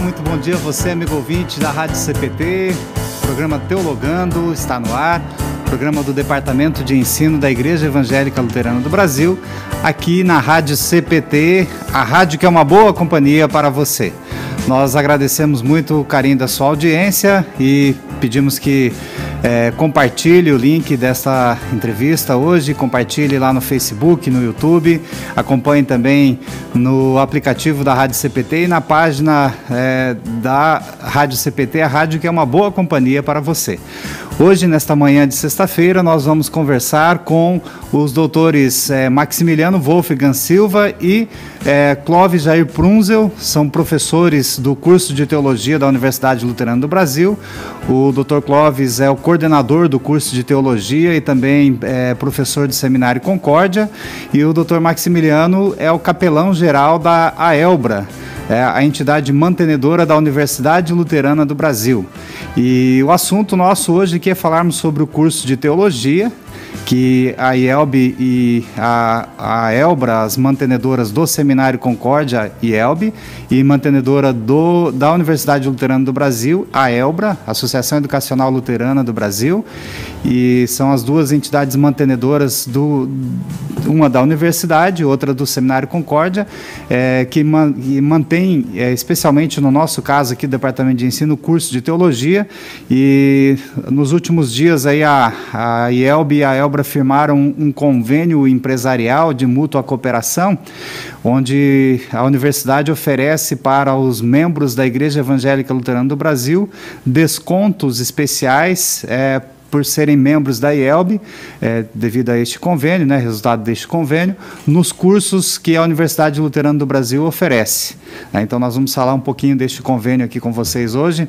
muito bom dia a você, amigo ouvinte da Rádio CPT. Programa Teologando está no ar. Programa do Departamento de Ensino da Igreja Evangélica Luterana do Brasil, aqui na Rádio CPT, a rádio que é uma boa companhia para você. Nós agradecemos muito o carinho da sua audiência e pedimos que é, compartilhe o link desta entrevista hoje, compartilhe lá no Facebook, no YouTube, acompanhe também no aplicativo da Rádio CPT e na página é, da Rádio CPT, a rádio que é uma boa companhia para você. Hoje, nesta manhã de sexta-feira, nós vamos conversar com os doutores é, Maximiliano Wolfgang Silva e é, Clóvis Jair Prunzel, são professores do curso de Teologia da Universidade Luterana do Brasil. O doutor Clóvis é o coordenador do curso de Teologia e também é professor do Seminário Concórdia. E o doutor Maximiliano é o capelão geral da AELBRA, é a entidade mantenedora da Universidade Luterana do Brasil. E o assunto nosso hoje aqui é falarmos sobre o curso de teologia que a IELB e a, a Elbra, as mantenedoras do Seminário Concórdia IELB e mantenedora do, da Universidade Luterana do Brasil, a Elbra, Associação Educacional Luterana do Brasil, e são as duas entidades mantenedoras do uma da universidade, outra do Seminário Concórdia, é, que, man, que mantém, é, especialmente no nosso caso aqui Departamento de Ensino, curso de Teologia, e nos últimos dias aí a, a IELB e a Elbra firmaram um, um convênio empresarial de mútua cooperação, onde a universidade oferece para os membros da Igreja Evangélica Luterana do Brasil descontos especiais é, por serem membros da IELB, é, devido a este convênio, né, resultado deste convênio, nos cursos que a Universidade Luterana do Brasil oferece. É, então, nós vamos falar um pouquinho deste convênio aqui com vocês hoje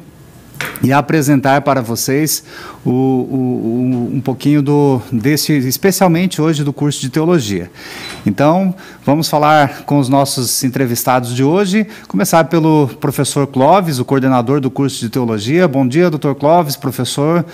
e apresentar para vocês o, o, um pouquinho do desse, especialmente hoje do curso de teologia. Então, vamos falar com os nossos entrevistados de hoje. Começar pelo professor Clóvis, o coordenador do curso de teologia. Bom dia, doutor Clóvis, professor.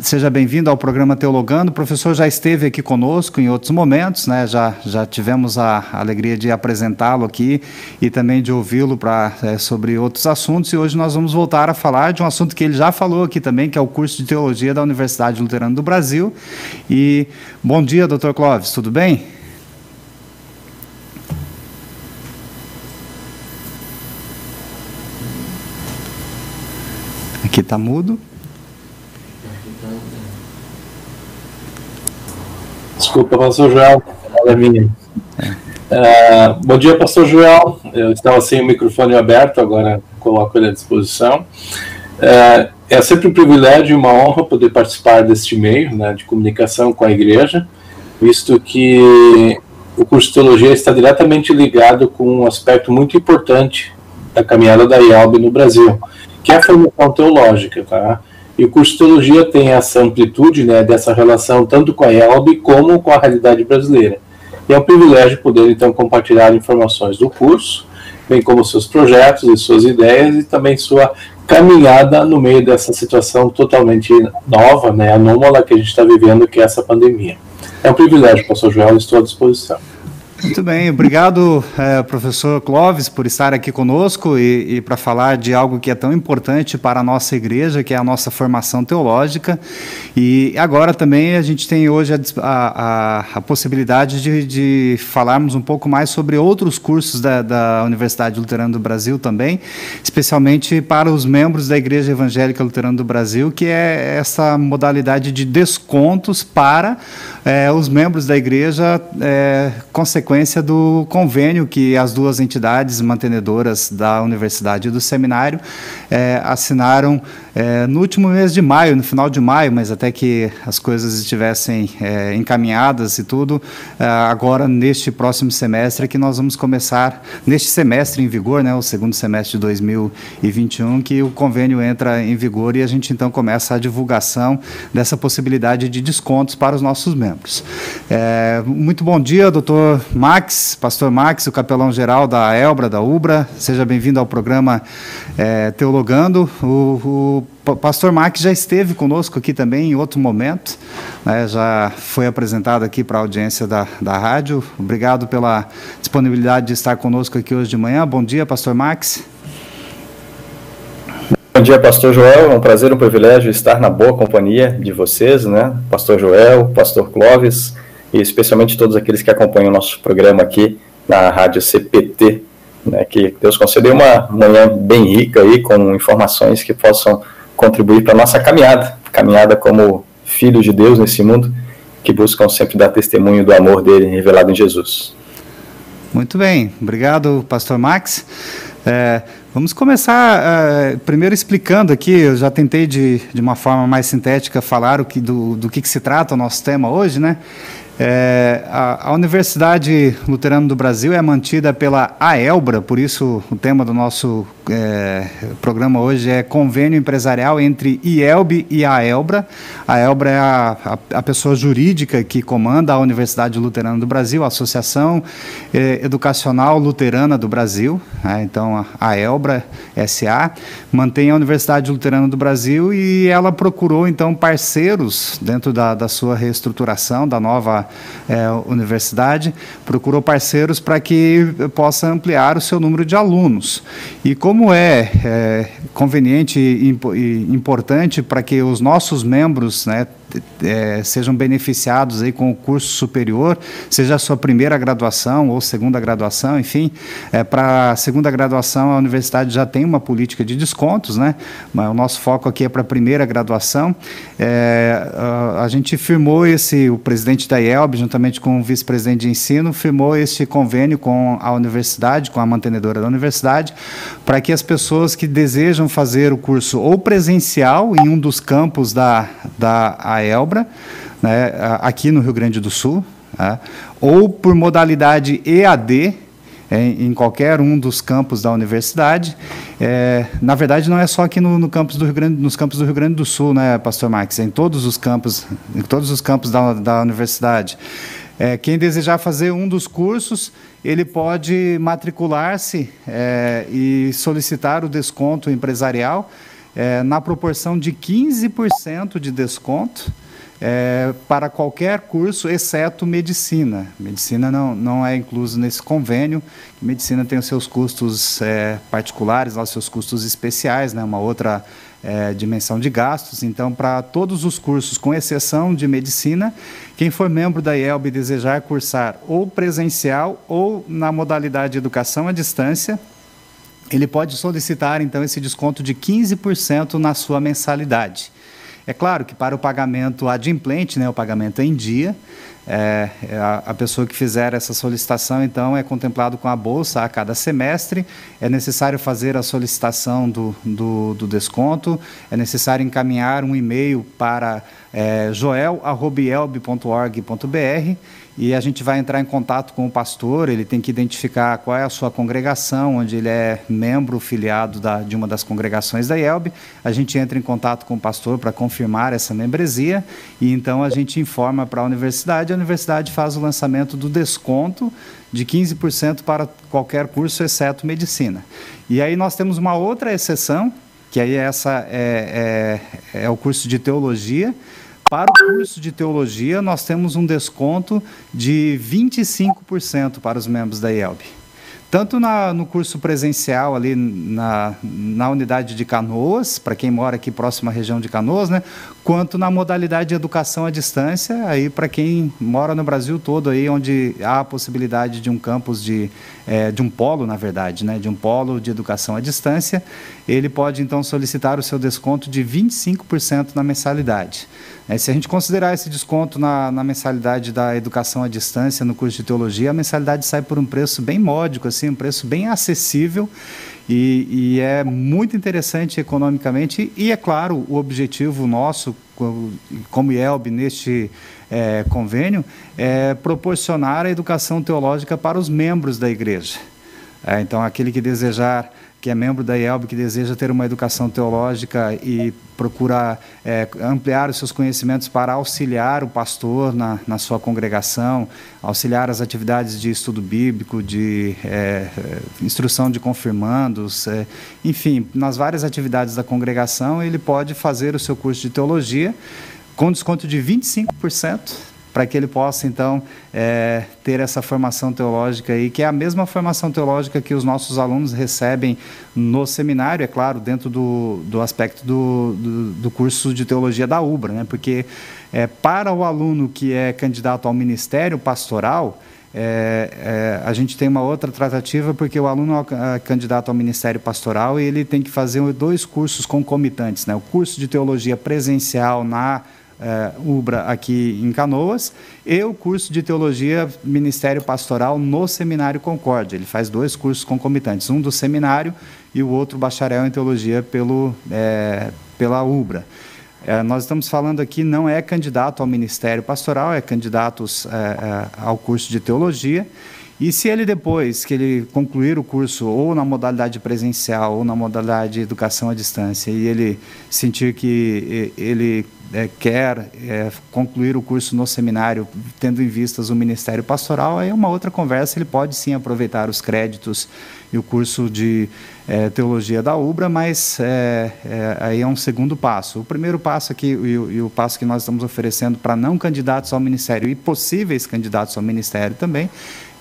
Seja bem-vindo ao programa Teologando. O professor já esteve aqui conosco em outros momentos, né? Já já tivemos a alegria de apresentá-lo aqui e também de ouvi-lo para é, sobre outros assuntos. E hoje nós vamos voltar a falar de um assunto que ele já falou aqui também, que é o curso de teologia da Universidade Luterana do Brasil. E bom dia, doutor Clóvis, tudo bem? Aqui está mudo. Desculpa, pastor Joel, é minha. Uh, bom dia, pastor Joel. Eu estava sem o microfone aberto, agora coloco ele à disposição. É, é sempre um privilégio e uma honra poder participar deste meio né, de comunicação com a igreja, visto que o curso de teologia está diretamente ligado com um aspecto muito importante da caminhada da IALB no Brasil, que é a formação teológica. Tá? E o curso de teologia tem essa amplitude né, dessa relação tanto com a IALB como com a realidade brasileira. E é um privilégio poder, então, compartilhar informações do curso, bem como seus projetos e suas ideias e também sua caminhada no meio dessa situação totalmente nova, né, anômala que a gente está vivendo, que é essa pandemia. É um privilégio, professor Joel, estou à disposição. Muito bem, obrigado, é, professor Clóvis, por estar aqui conosco e, e para falar de algo que é tão importante para a nossa igreja, que é a nossa formação teológica. E agora também a gente tem hoje a, a, a possibilidade de, de, falarmos um pouco mais sobre outros cursos da, da Universidade Luterana do Brasil também, especialmente para os membros da Igreja Evangélica Luterana do Brasil, que é essa modalidade de descontos para é, os membros da igreja, é, consequentemente consequência do convênio que as duas entidades mantenedoras da universidade e do seminário é, assinaram é, no último mês de maio, no final de maio, mas até que as coisas estivessem é, encaminhadas e tudo, é, agora neste próximo semestre que nós vamos começar, neste semestre em vigor, né, o segundo semestre de 2021, que o convênio entra em vigor e a gente então começa a divulgação dessa possibilidade de descontos para os nossos membros. É, muito bom dia, doutor Max, pastor Max, o capelão geral da Elbra, da Ubra, seja bem-vindo ao programa é, Teologando. O, o pastor Max já esteve conosco aqui também em outro momento, né, já foi apresentado aqui para a audiência da, da rádio. Obrigado pela disponibilidade de estar conosco aqui hoje de manhã. Bom dia, pastor Max. dia, Pastor Joel. É um prazer, um privilégio estar na boa companhia de vocês, né? Pastor Joel, Pastor Clóvis e especialmente todos aqueles que acompanham o nosso programa aqui na Rádio CPT, né? Que Deus concedeu uma manhã bem rica aí com informações que possam contribuir para a nossa caminhada, caminhada como filhos de Deus nesse mundo que buscam sempre dar testemunho do amor dele revelado em Jesus. Muito bem, obrigado, Pastor Max. É, vamos começar é, primeiro explicando aqui, eu já tentei de, de uma forma mais sintética falar o que, do, do que, que se trata o nosso tema hoje, né? É, a, a, Universidade Luterana do Brasil é mantida pela AELBRA, por isso o tema do nosso é, programa hoje é convênio empresarial entre IELB e AELBRA. A AELBRA é a, a, a, pessoa jurídica que comanda a Universidade Luterana do Brasil, a Associação é, Educacional Luterana do Brasil. Né? Então, a AELBRA SA mantém a Universidade Luterana do Brasil e ela procurou, então, parceiros dentro da, da sua reestruturação da nova é, universidade, procurou parceiros para que possa ampliar o seu número de alunos. E como é, é conveniente e importante para que os nossos membros né, é, sejam beneficiados aí com o curso superior, seja a sua primeira graduação ou segunda graduação, enfim, é, para a segunda graduação a universidade já tem uma política de descontos, né? Mas o nosso foco aqui é para a primeira graduação. É, a, a, gente firmou esse, o presidente da IELB, juntamente com o vice-presidente de ensino, firmou este convênio com a universidade, com a mantenedora da universidade, para que as pessoas que desejam fazer o curso ou presencial em um dos campos da, da Elbra, né, aqui no Rio Grande do Sul, né, ou por modalidade EAD, em, qualquer um dos campos da universidade. É, na verdade, não é só aqui no, no, campus do Rio Grande, nos campos do Rio Grande do Sul, né, Pastor Max? É em todos os campos, em todos os campos da, da universidade. É, quem desejar fazer um dos cursos, ele pode matricular-se é, e solicitar o desconto empresarial é, na proporção de 15% de desconto é, para qualquer curso, exceto medicina. Medicina não, não é incluso nesse convênio. Medicina tem os seus custos é, particulares, os seus custos especiais, né, uma outra é, dimensão de gastos. Então, para todos os cursos, com exceção de medicina, quem for membro da IELB e desejar cursar ou presencial ou na modalidade de educação à distância, ele pode solicitar então esse desconto de 15% na sua mensalidade. É claro que para o pagamento adimplente, né, o pagamento em dia, é, é, a, a, pessoa que fizer essa solicitação, então, é contemplado com a bolsa a cada semestre. É necessário fazer a solicitação do, do, do desconto, é necessário encaminhar um e-mail para é, e a gente vai entrar em contato com o pastor, ele tem que identificar qual é a sua congregação, onde ele é membro filiado da, de uma das congregações da IELB. A gente entra em contato com o pastor para confirmar essa membresia e então a gente informa para a universidade, a universidade faz o lançamento do desconto de 15% para qualquer curso, exceto medicina. E aí nós temos uma outra exceção, que aí essa é, é, é o curso de teologia, para o curso de teologia, nós temos um desconto de 25% para os membros da IELB tanto na, no curso presencial ali na, na unidade de Canoas, para quem mora aqui próximo à região de Canoas, né, quanto na modalidade de educação à distância, aí para quem mora no Brasil todo, aí onde há a possibilidade de um campus de, é, de um polo, na verdade, né, de um polo de educação à distância, ele pode então solicitar o seu desconto de 25% na mensalidade. É, se a gente considerar esse desconto na, na, mensalidade da educação à distância no curso de teologia, a mensalidade sai por um preço bem módico, assim, um preço bem acessível e, e é muito interessante economicamente. E é claro, o objetivo nosso, como IELB, neste é, convênio, é proporcionar a educação teológica para os membros da igreja. É, então, aquele que desejar que é membro da IELB, que deseja ter uma educação teológica e procura é, ampliar os seus conhecimentos para auxiliar o pastor na, na sua congregação, auxiliar as atividades de estudo bíblico, de é, instrução de confirmandos, é, enfim, nas várias atividades da congregação, ele pode fazer o seu curso de teologia com desconto de 25% para que ele possa, então, é, ter essa formação teológica aí, que é a mesma formação teológica que os nossos alunos recebem no seminário, é claro, dentro do, do aspecto do, do, do curso de teologia da UBRA, né? porque é, para o aluno que é candidato ao ministério pastoral, é, é, a gente tem uma outra tratativa porque o aluno é candidato ao ministério pastoral e ele tem que fazer dois cursos concomitantes, né? O curso de teologia presencial na é, UBRA aqui em Canoas e o curso de teologia ministério pastoral no Seminário Concórdia. Ele faz dois cursos concomitantes, um do seminário e o outro bacharel em teologia pelo, é, pela UBRA. É, nós estamos falando aqui, não é candidato ao ministério pastoral, é candidato é, ao curso de teologia. E se ele depois que ele concluir o curso ou na modalidade presencial ou na modalidade de educação à distância e ele sentir que ele é, quer é, concluir o curso no seminário, tendo em vistas o Ministério Pastoral, aí é uma outra conversa, ele pode sim aproveitar os créditos e o curso de é, teologia da UBRA, mas é, é, aí é um segundo passo. O primeiro passo aqui, e, e o passo que nós estamos oferecendo para não candidatos ao Ministério e possíveis candidatos ao Ministério também,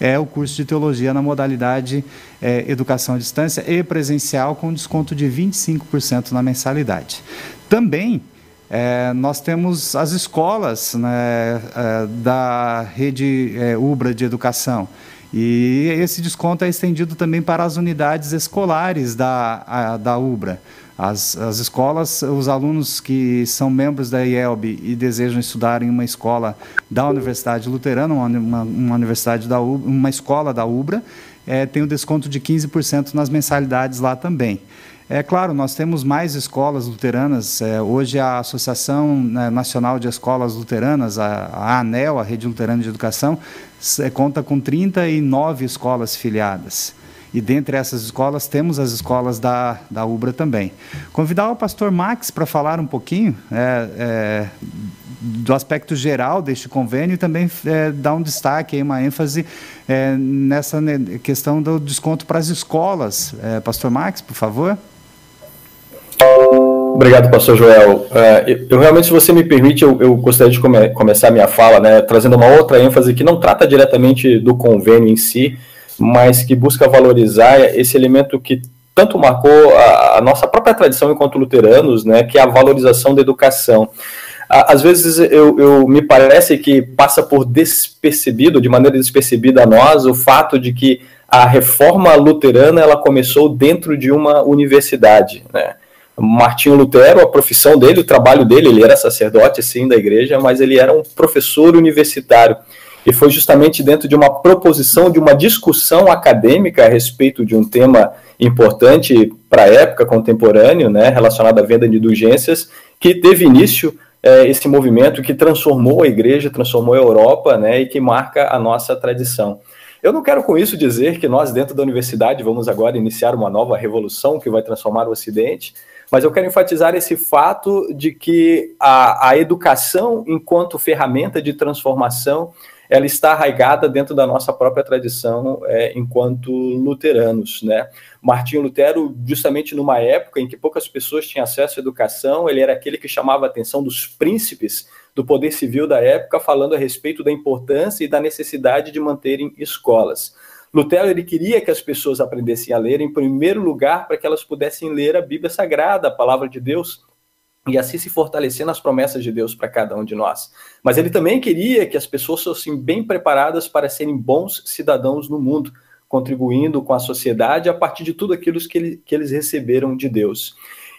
é o curso de teologia na modalidade é, educação à distância e presencial, com desconto de 25% na mensalidade. Também é, nós temos as escolas né, é, da rede é, UBRA de educação. E esse desconto é estendido também para as unidades escolares da, a, da UBRA. As, as escolas, os alunos que são membros da IELB e desejam estudar em uma escola da Universidade Luterana, uma, uma, universidade da UBRA, uma escola da UBRA, é, tem um desconto de 15% nas mensalidades lá também. É claro, nós temos mais escolas luteranas. É, hoje a Associação né, Nacional de Escolas Luteranas, a, a ANEL, a Rede Luterana de Educação, é, conta com 39 escolas filiadas. E dentre essas escolas temos as escolas da, da UBRA também. Convidar o pastor Max para falar um pouquinho é, é, do aspecto geral deste convênio e também é, dar um destaque, uma ênfase é, nessa questão do desconto para as escolas. É, pastor Max, por favor. Obrigado, pastor Joel. Uh, eu realmente, se você me permite, eu, eu gostaria de come começar minha fala, né, trazendo uma outra ênfase que não trata diretamente do convênio em si, mas que busca valorizar esse elemento que tanto marcou a, a nossa própria tradição enquanto luteranos, né, que é a valorização da educação. Às vezes eu, eu, me parece que passa por despercebido, de maneira despercebida a nós, o fato de que a reforma luterana ela começou dentro de uma universidade, né? Martinho Lutero, a profissão dele, o trabalho dele, ele era sacerdote, sim, da igreja, mas ele era um professor universitário. E foi justamente dentro de uma proposição, de uma discussão acadêmica a respeito de um tema importante para a época contemporânea, né, relacionado à venda de indulgências, que teve início é, esse movimento que transformou a igreja, transformou a Europa, né, e que marca a nossa tradição. Eu não quero com isso dizer que nós, dentro da universidade, vamos agora iniciar uma nova revolução que vai transformar o Ocidente, mas eu quero enfatizar esse fato de que a, a educação, enquanto ferramenta de transformação, ela está arraigada dentro da nossa própria tradição é, enquanto luteranos, né? Martinho Lutero, justamente numa época em que poucas pessoas tinham acesso à educação, ele era aquele que chamava a atenção dos príncipes do poder civil da época, falando a respeito da importância e da necessidade de manterem escolas. Lutero ele queria que as pessoas aprendessem a ler, em primeiro lugar, para que elas pudessem ler a Bíblia Sagrada, a palavra de Deus, e assim se fortalecer nas promessas de Deus para cada um de nós. Mas ele também queria que as pessoas fossem bem preparadas para serem bons cidadãos no mundo, contribuindo com a sociedade a partir de tudo aquilo que, ele, que eles receberam de Deus.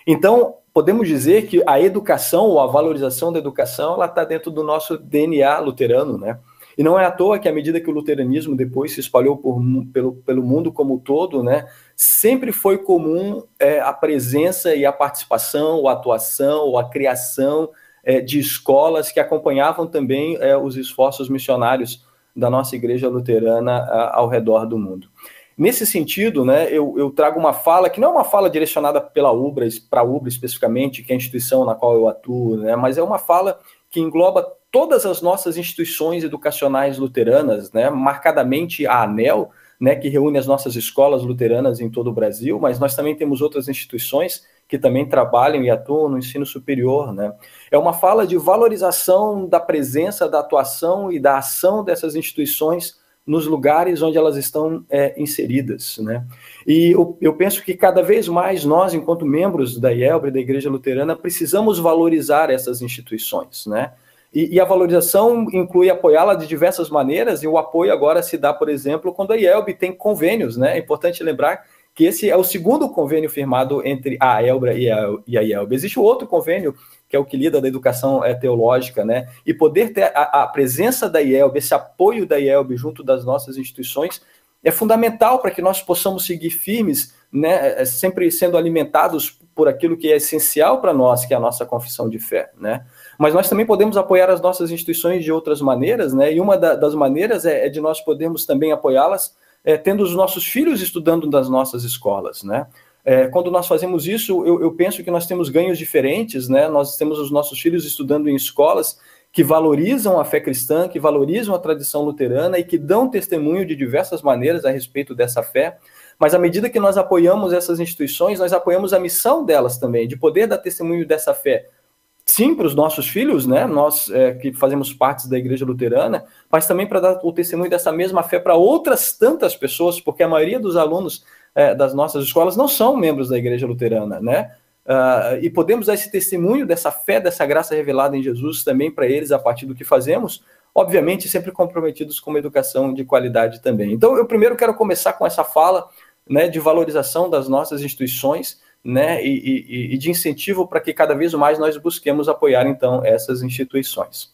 Então, podemos dizer que a educação ou a valorização da educação ela está dentro do nosso DNA luterano, né? E não é à toa que, à medida que o luteranismo depois se espalhou por, pelo, pelo mundo como todo, né, sempre foi comum é, a presença e a participação, a atuação, ou a criação é, de escolas que acompanhavam também é, os esforços missionários da nossa igreja luterana a, ao redor do mundo. Nesse sentido, né, eu, eu, trago uma fala que não é uma fala direcionada pela UBRA, para a UBRA especificamente, que é a instituição na qual eu atuo, né, mas é uma fala que engloba todas as nossas instituições educacionais luteranas, né, marcadamente a ANEL, né, que reúne as nossas escolas luteranas em todo o Brasil, mas nós também temos outras instituições que também trabalham e atuam no ensino superior. Né? É uma fala de valorização da presença, da atuação e da ação dessas instituições nos lugares onde elas estão é, inseridas. Né? E eu, eu, penso que cada vez mais nós, enquanto membros da IELB, da Igreja Luterana, precisamos valorizar essas instituições. Né? E, e a valorização inclui apoiá-la de diversas maneiras, e o apoio agora se dá, por exemplo, quando a IELB tem convênios. Né? É importante lembrar que esse é o segundo convênio firmado entre a ELBRA e a, e a IELB. Existe outro convênio que é o que lida da educação é, teológica, né? E poder ter a, a, presença da IELB, esse apoio da IELB junto das nossas instituições, é fundamental para que nós possamos seguir firmes, né? É, sempre sendo alimentados por aquilo que é essencial para nós, que é a nossa confissão de fé, né? Mas nós também podemos apoiar as nossas instituições de outras maneiras, né? E uma da, das maneiras é, é, de nós podermos também apoiá-las é, tendo os nossos filhos estudando nas nossas escolas, né? É, quando nós fazemos isso, eu, eu, penso que nós temos ganhos diferentes, né? Nós temos os nossos filhos estudando em escolas que valorizam a fé cristã, que valorizam a tradição luterana e que dão testemunho de diversas maneiras a respeito dessa fé. Mas à medida que nós apoiamos essas instituições, nós apoiamos a missão delas também, de poder dar testemunho dessa fé. Sim, para os nossos filhos, né? Nós é, que fazemos parte da igreja luterana, mas também para dar o testemunho dessa mesma fé para outras tantas pessoas, porque a maioria dos alunos é, das nossas escolas não são membros da igreja luterana, né? Uh, e podemos dar esse testemunho dessa fé, dessa graça revelada em Jesus também para eles a partir do que fazemos, obviamente sempre comprometidos com uma educação de qualidade também. Então, eu primeiro quero começar com essa fala né, de valorização das nossas instituições né, e, e, e de incentivo para que cada vez mais nós busquemos apoiar então essas instituições.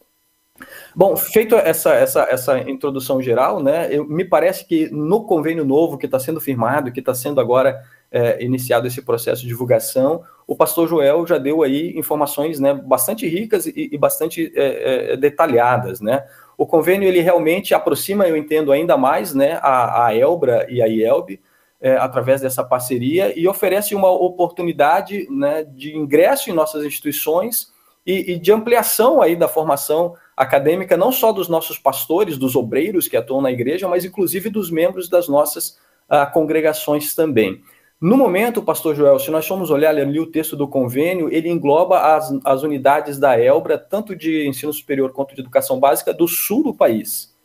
Bom, feito essa, essa, essa introdução geral, né, eu, me parece que no convênio novo que está sendo firmado, que está sendo agora é, iniciado esse processo de divulgação, o pastor Joel já deu aí informações né, bastante ricas e, e bastante é, é, detalhadas. Né? O convênio ele realmente aproxima, eu entendo, ainda mais né, a, a Elbra e a IELB, é, através dessa parceria, e oferece uma oportunidade né, de ingresso em nossas instituições e, e de ampliação aí da formação acadêmica, não só dos nossos pastores, dos obreiros que atuam na igreja, mas inclusive dos membros das nossas uh, congregações também. No momento, pastor Joel, se nós formos olhar ali o texto do convênio, ele engloba as, as unidades da ELBRA, tanto de ensino superior quanto de educação básica, do sul do país.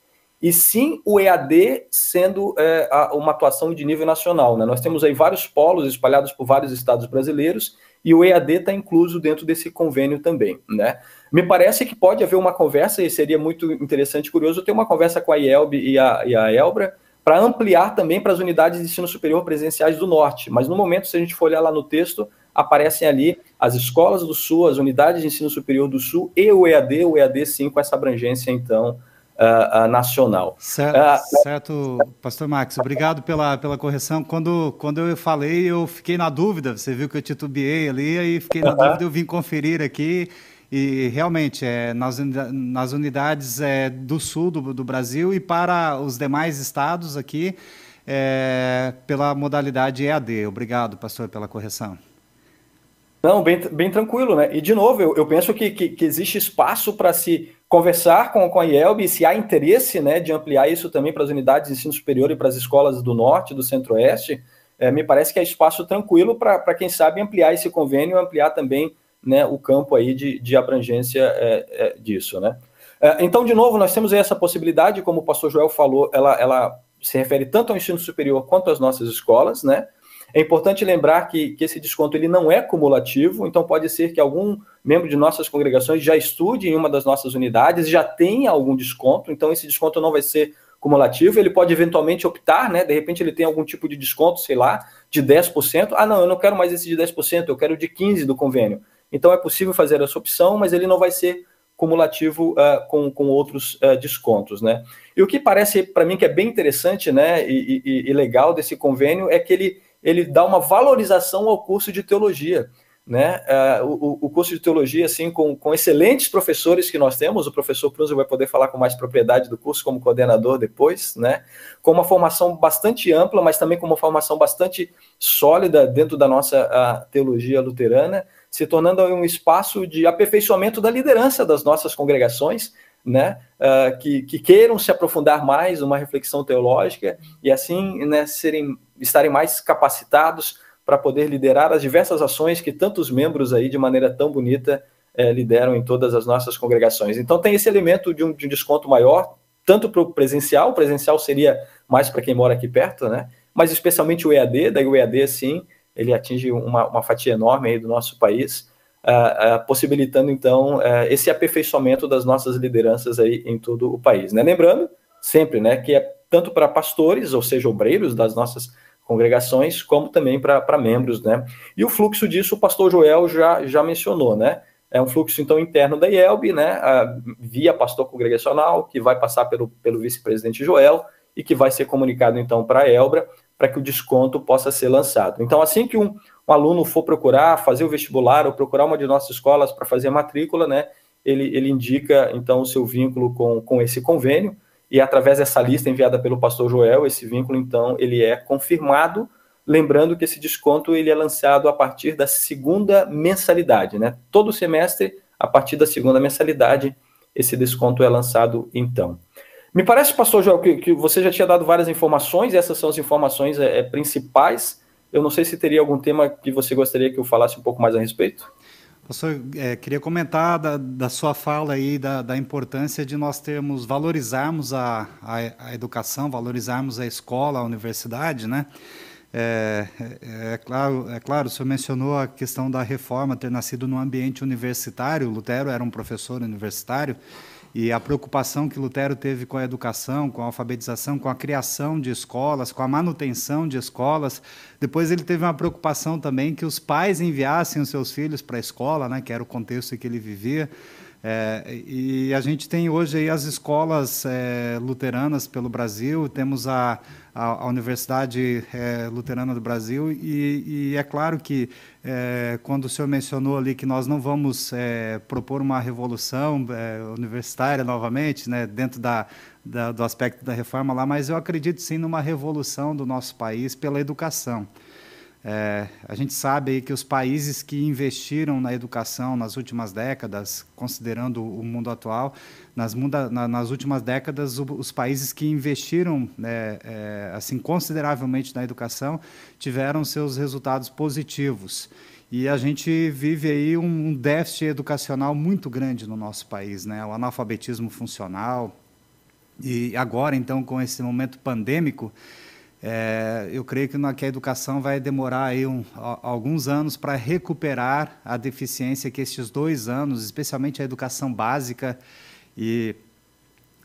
E sim o EAD sendo é, uma atuação de nível nacional. Né? Nós temos aí vários polos espalhados por vários estados brasileiros e o EAD está incluso dentro desse convênio também. Né? Me parece que pode haver uma conversa, e seria muito interessante e curioso ter uma conversa com a IELB e a, e a Elbra, para ampliar também para as unidades de ensino superior presenciais do Norte. Mas no momento, se a gente for olhar lá no texto, aparecem ali as escolas do Sul, as unidades de ensino superior do Sul e o EAD, o EAD sim com essa abrangência, então, uh, uh, nacional. Certo, uh, certo, pastor Max, obrigado pela, pela correção. Quando, quando eu falei, eu fiquei na dúvida, você viu que eu titubeei ali, aí fiquei na dúvida, eu vim conferir aqui, e realmente, é, nas, nas unidades é, do sul do, do, Brasil e para os demais estados aqui, é, pela modalidade EAD. Obrigado, pastor, pela correção. Não, bem, bem tranquilo, né? E, de novo, eu, eu penso que, que, que existe espaço para se conversar com, com a IELB, se há interesse né, de ampliar isso também para as unidades de ensino superior e para as escolas do Norte, do Centro-Oeste, é, me parece que é espaço tranquilo para, quem sabe, ampliar esse convênio, ampliar também né, o campo aí de, de abrangência é, é, disso, né? Então, de novo, nós temos aí essa possibilidade, como o pastor Joel falou, ela, ela se refere tanto ao ensino superior quanto às nossas escolas, né? É importante lembrar que, que esse desconto ele não é cumulativo, então pode ser que algum membro de nossas congregações já estude em uma das nossas unidades, já tenha algum desconto, então esse desconto não vai ser cumulativo, ele pode eventualmente optar, né? De repente ele tem algum tipo de desconto, sei lá, de 10%. Ah, não, eu não quero mais esse de 10%, eu quero de 15% do convênio. Então é possível fazer essa opção, mas ele não vai ser cumulativo uh, com, com outros uh, descontos, né? E o que parece para mim que é bem interessante, né, e, e, e, legal desse convênio é que ele, ele dá uma valorização ao curso de teologia, né? Uh, o, o, curso de teologia, assim, com, com excelentes professores que nós temos, o professor Prunzel vai poder falar com mais propriedade do curso como coordenador depois, né? Com uma formação bastante ampla, mas também com uma formação bastante sólida dentro da nossa teologia luterana se tornando um espaço de aperfeiçoamento da liderança das nossas congregações, né, uh, que, que, queiram se aprofundar mais numa reflexão teológica e assim né, serem, estarem mais capacitados para poder liderar as diversas ações que tantos membros aí, de maneira tão bonita, é, lideram em todas as nossas congregações. Então tem esse elemento de um, de um desconto maior, tanto para o presencial, o presencial seria mais para quem mora aqui perto, né? Mas especialmente o EAD, daí o EAD, sim, ele atinge uma, uma fatia enorme aí do nosso país, possibilitando então uh, esse aperfeiçoamento das nossas lideranças aí em todo o país, né? Lembrando sempre, né, que é tanto para pastores, ou seja, obreiros das nossas congregações, como também para membros, né? E o fluxo disso o pastor Joel já, já mencionou, né? É um fluxo, então, interno da IELB, né, via pastor congregacional, que vai passar pelo, pelo vice-presidente Joel e que vai ser comunicado, então, para a Elbra, para que o desconto possa ser lançado. Então, assim que um, um, aluno for procurar fazer o vestibular ou procurar uma de nossas escolas para fazer a matrícula, né, ele, ele indica, então, o seu vínculo com, com esse convênio, e através dessa lista enviada pelo pastor Joel, esse vínculo, então, ele é confirmado Lembrando que esse desconto ele é lançado a partir da segunda mensalidade, né? Todo semestre, a partir da segunda mensalidade, esse desconto é lançado então. Me parece, pastor João, que, que você já tinha dado várias informações, essas são as informações é, é, principais. Eu não sei se teria algum tema que você gostaria que eu falasse um pouco mais a respeito. Pastor, é, queria comentar da, da, sua fala aí da, da, importância de nós termos, valorizarmos a, a, a educação, valorizarmos a escola, a universidade, né? É, é, é, claro, é claro, o senhor mencionou a questão da reforma ter nascido num ambiente universitário. Lutero era um professor universitário e a preocupação que Lutero teve com a educação, com a alfabetização, com a criação de escolas, com a manutenção de escolas. Depois ele teve uma preocupação também que os pais enviassem os seus filhos para a escola, né, que era o contexto em que ele vivia. É, e a gente tem hoje as escolas é, luteranas pelo Brasil, temos a, a, a Universidade é, Luterana do Brasil, e, e é claro que é, quando o senhor mencionou ali que nós não vamos é, propor uma revolução é, universitária novamente, né, dentro da, da, do aspecto da reforma lá, mas eu acredito sim numa revolução do nosso país pela educação. É, a gente sabe que os países que investiram na educação nas últimas décadas, considerando o mundo atual, nas, muda, na, nas últimas décadas, o, os países que investiram é, é, assim consideravelmente na educação tiveram seus resultados positivos. E a gente vive aí um, um déficit educacional muito grande no nosso país, né? O analfabetismo funcional. E agora, então, com esse momento pandêmico, é, eu creio que, que a educação vai demorar aí um, alguns anos para recuperar a deficiência que estes dois anos, especialmente a educação básica e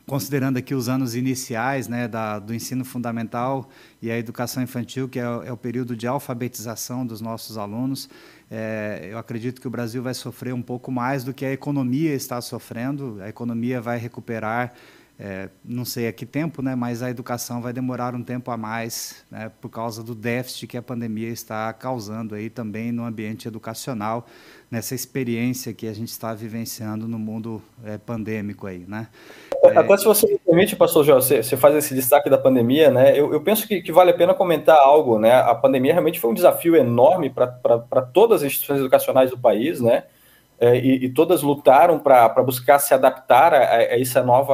considerando aqui os anos iniciais né, da, do ensino fundamental e a educação infantil, que é, é o período de alfabetização dos nossos alunos, é, eu acredito que o Brasil vai sofrer um pouco mais do que a economia está sofrendo. A economia vai recuperar é, não sei a que tempo, né, mas a educação vai demorar um tempo a mais, né, por causa do déficit que a pandemia está causando aí também no ambiente educacional, nessa experiência que a gente está vivenciando no mundo é, pandêmico aí, né. Até se você me permite, pastor João, você, você, faz esse destaque da pandemia, né, eu, eu penso que, que, vale a pena comentar algo, né, a pandemia realmente foi um desafio enorme para todas as instituições educacionais do país, né, e, e, todas lutaram para buscar se adaptar a, a esse novo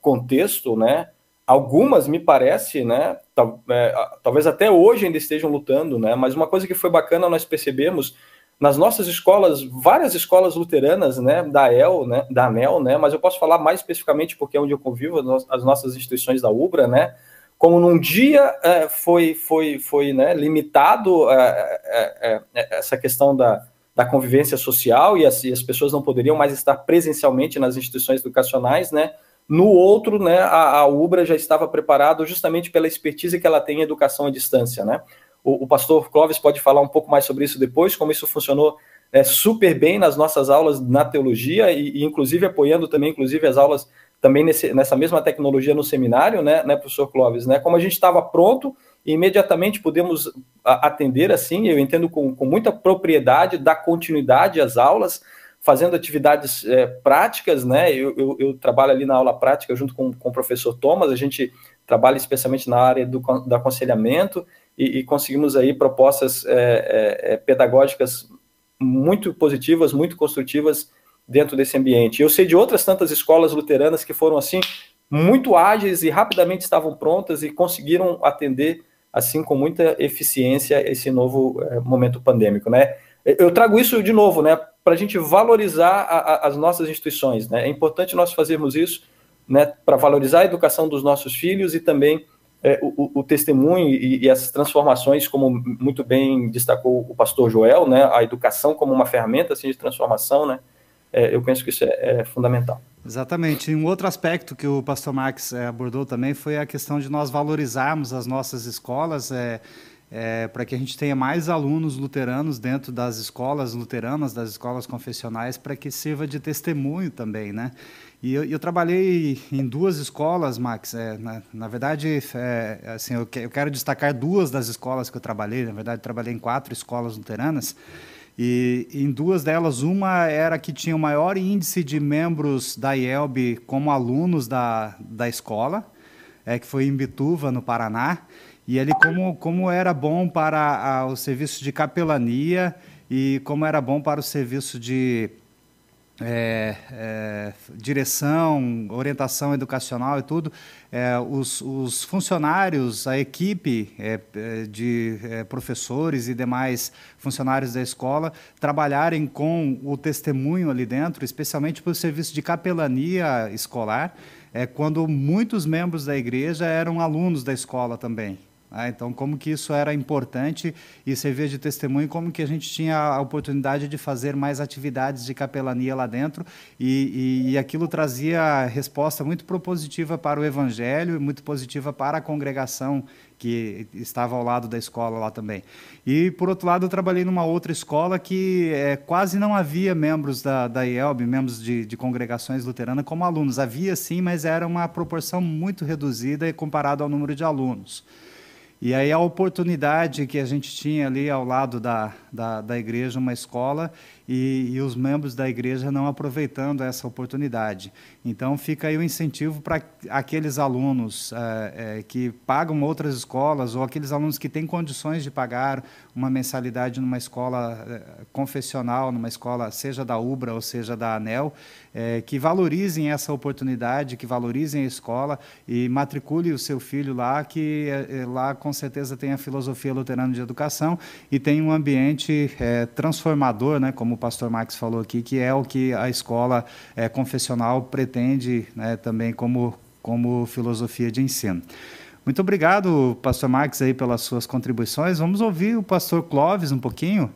contexto, né? Algumas, me parece, né? Tal, é, talvez até hoje ainda estejam lutando, né? Mas uma coisa que foi bacana nós percebemos nas nossas escolas, várias escolas luteranas, né, da EL, né, da ANEL, né, mas eu posso falar mais especificamente porque é onde eu convivo, as nossas instituições da UBRA, né, como num dia é, foi, foi, foi né, limitado é, é, é essa questão da, da convivência social e as, e as, pessoas não poderiam mais estar presencialmente nas instituições educacionais, né? No outro, né, a, a UBRA já estava preparado justamente pela expertise que ela tem em educação à distância, né? O, o pastor Clóvis pode falar um pouco mais sobre isso depois, como isso funcionou é, super bem nas nossas aulas na teologia e, e, inclusive apoiando também, inclusive as aulas também nesse, nessa mesma tecnologia no seminário, né, né, professor Clóvis, né? Como a gente estava pronto e imediatamente podemos atender assim, eu entendo com, com muita propriedade, dar continuidade às aulas, fazendo atividades é, práticas, né? Eu, eu, eu, trabalho ali na aula prática junto com, com o professor Thomas, a gente trabalha especialmente na área do, do aconselhamento e, e conseguimos aí propostas é, é, é pedagógicas muito positivas, muito construtivas dentro desse ambiente. Eu sei de outras tantas escolas luteranas que foram assim muito ágeis e rapidamente estavam prontas e conseguiram atender assim com muita eficiência esse novo é, momento pandêmico, né? Eu trago isso de novo, né, para a gente valorizar a, a, as nossas instituições, né? É importante nós fazermos isso, né, para valorizar a educação dos nossos filhos e também é, o, o, testemunho e, e, as transformações, como muito bem destacou o pastor Joel, né, a educação como uma ferramenta assim, de transformação, né, é, eu penso que isso é, é, fundamental. Exatamente. E um outro aspecto que o pastor Max é, abordou também foi a questão de nós valorizarmos as nossas escolas, é, é, para que a gente tenha mais alunos luteranos dentro das escolas luteranas, das escolas confessionais, para que sirva de testemunho também, né? E eu, eu, trabalhei em duas escolas, Max. É, na, na, verdade, é, assim, eu, que, eu, quero destacar duas das escolas que eu trabalhei. Na verdade, trabalhei em quatro escolas luteranas. E em duas delas, uma era que tinha o maior índice de membros da IELB como alunos da, da escola, é, que foi em Bituva, no Paraná. E ali, como, como era bom para a, o serviço de capelania e como era bom para o serviço de é, é, direção, orientação educacional e tudo, é, os, os, funcionários, a equipe é, é, de professores e demais funcionários da escola trabalharem com o testemunho ali dentro, especialmente para o serviço de capelania escolar, é, quando muitos membros da igreja eram alunos da escola também. Ah, então, como que isso era importante e servia de testemunho, como que a gente tinha a oportunidade de fazer mais atividades de capelania lá dentro e, e, e aquilo trazia resposta muito propositiva para o evangelho e muito positiva para a congregação que estava ao lado da escola lá também. E, por outro lado, eu trabalhei numa outra escola que é, quase não havia membros da, da IELB, membros de, de congregações luteranas como alunos. Havia sim, mas era uma proporção muito reduzida comparado ao número de alunos. E aí a oportunidade que a gente tinha ali ao lado da, da, da igreja, uma escola, e, e, os membros da igreja não aproveitando essa oportunidade. Então, fica aí o incentivo para aqueles alunos é, é, que pagam outras escolas ou aqueles alunos que têm condições de pagar uma mensalidade numa escola é, confessional, numa escola, seja da UBRA ou seja da ANEL, que valorizem essa oportunidade, que valorizem a escola e matricule o seu filho lá, que lá com certeza tem a filosofia luterana de educação e tem um ambiente transformador, né, como pastor Max falou aqui, que é o que a escola é, confessional pretende né, também como, como filosofia de ensino. Muito obrigado, pastor Max, aí, pelas suas contribuições. Vamos ouvir o pastor Clóvis um pouquinho.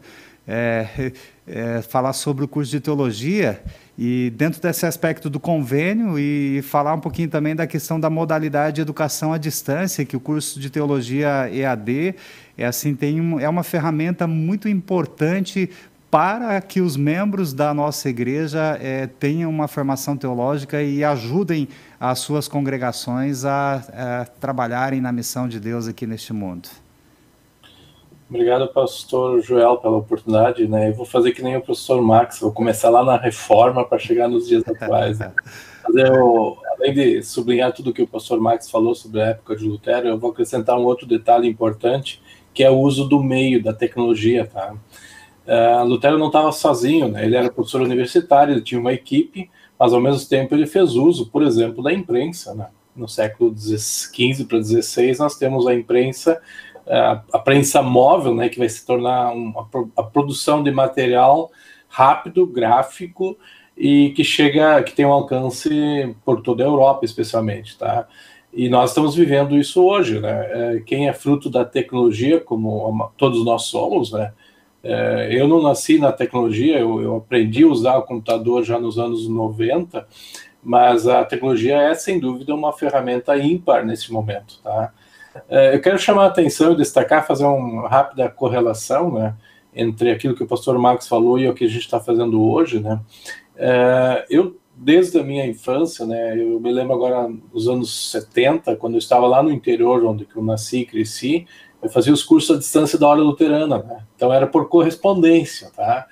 É, é, falar sobre o curso de teologia e dentro desse aspecto do convênio e falar um pouquinho também da questão da modalidade de educação à distância, que o curso de teologia EAD é assim tem um, é uma ferramenta muito importante para que os membros da nossa igreja é, tenham uma formação teológica e ajudem as suas congregações a, a, trabalharem na missão de Deus aqui neste mundo. Obrigado, pastor Joel, pela oportunidade. Né? Eu vou fazer que nem o professor Max, vou começar lá na reforma para chegar nos dias atuais. Né? Eu, além de sublinhar tudo que o pastor Max falou sobre a época de Lutero, eu vou acrescentar um outro detalhe importante, que é o uso do meio, da tecnologia. Tá? Uh, Lutero não estava sozinho, né? ele era professor universitário, ele tinha uma equipe, mas ao mesmo tempo ele fez uso, por exemplo, da imprensa. Né? No século XV para XVI, nós temos a imprensa, uh, a prensa móvel, né, que vai se tornar uma, a produção de material rápido, gráfico e que chega, que tem um alcance por toda a Europa, especialmente, tá? E nós estamos vivendo isso hoje, né? É, quem é fruto da tecnologia, como todos nós somos, né? É, eu não nasci na tecnologia, eu, eu, aprendi a usar o computador já nos anos 90, mas a tecnologia é, sem dúvida, uma ferramenta ímpar nesse momento. Tá? É, eu quero chamar a atenção e destacar, fazer uma rápida correlação né, entre aquilo que o pastor Marcos falou e o que a gente está fazendo hoje. Né? É, eu, desde a minha infância, né, eu me lembro agora dos anos 70, quando eu estava lá no interior, onde eu nasci e cresci, eu fazia os cursos à distância da hora luterana, né? Então era por correspondência, tá?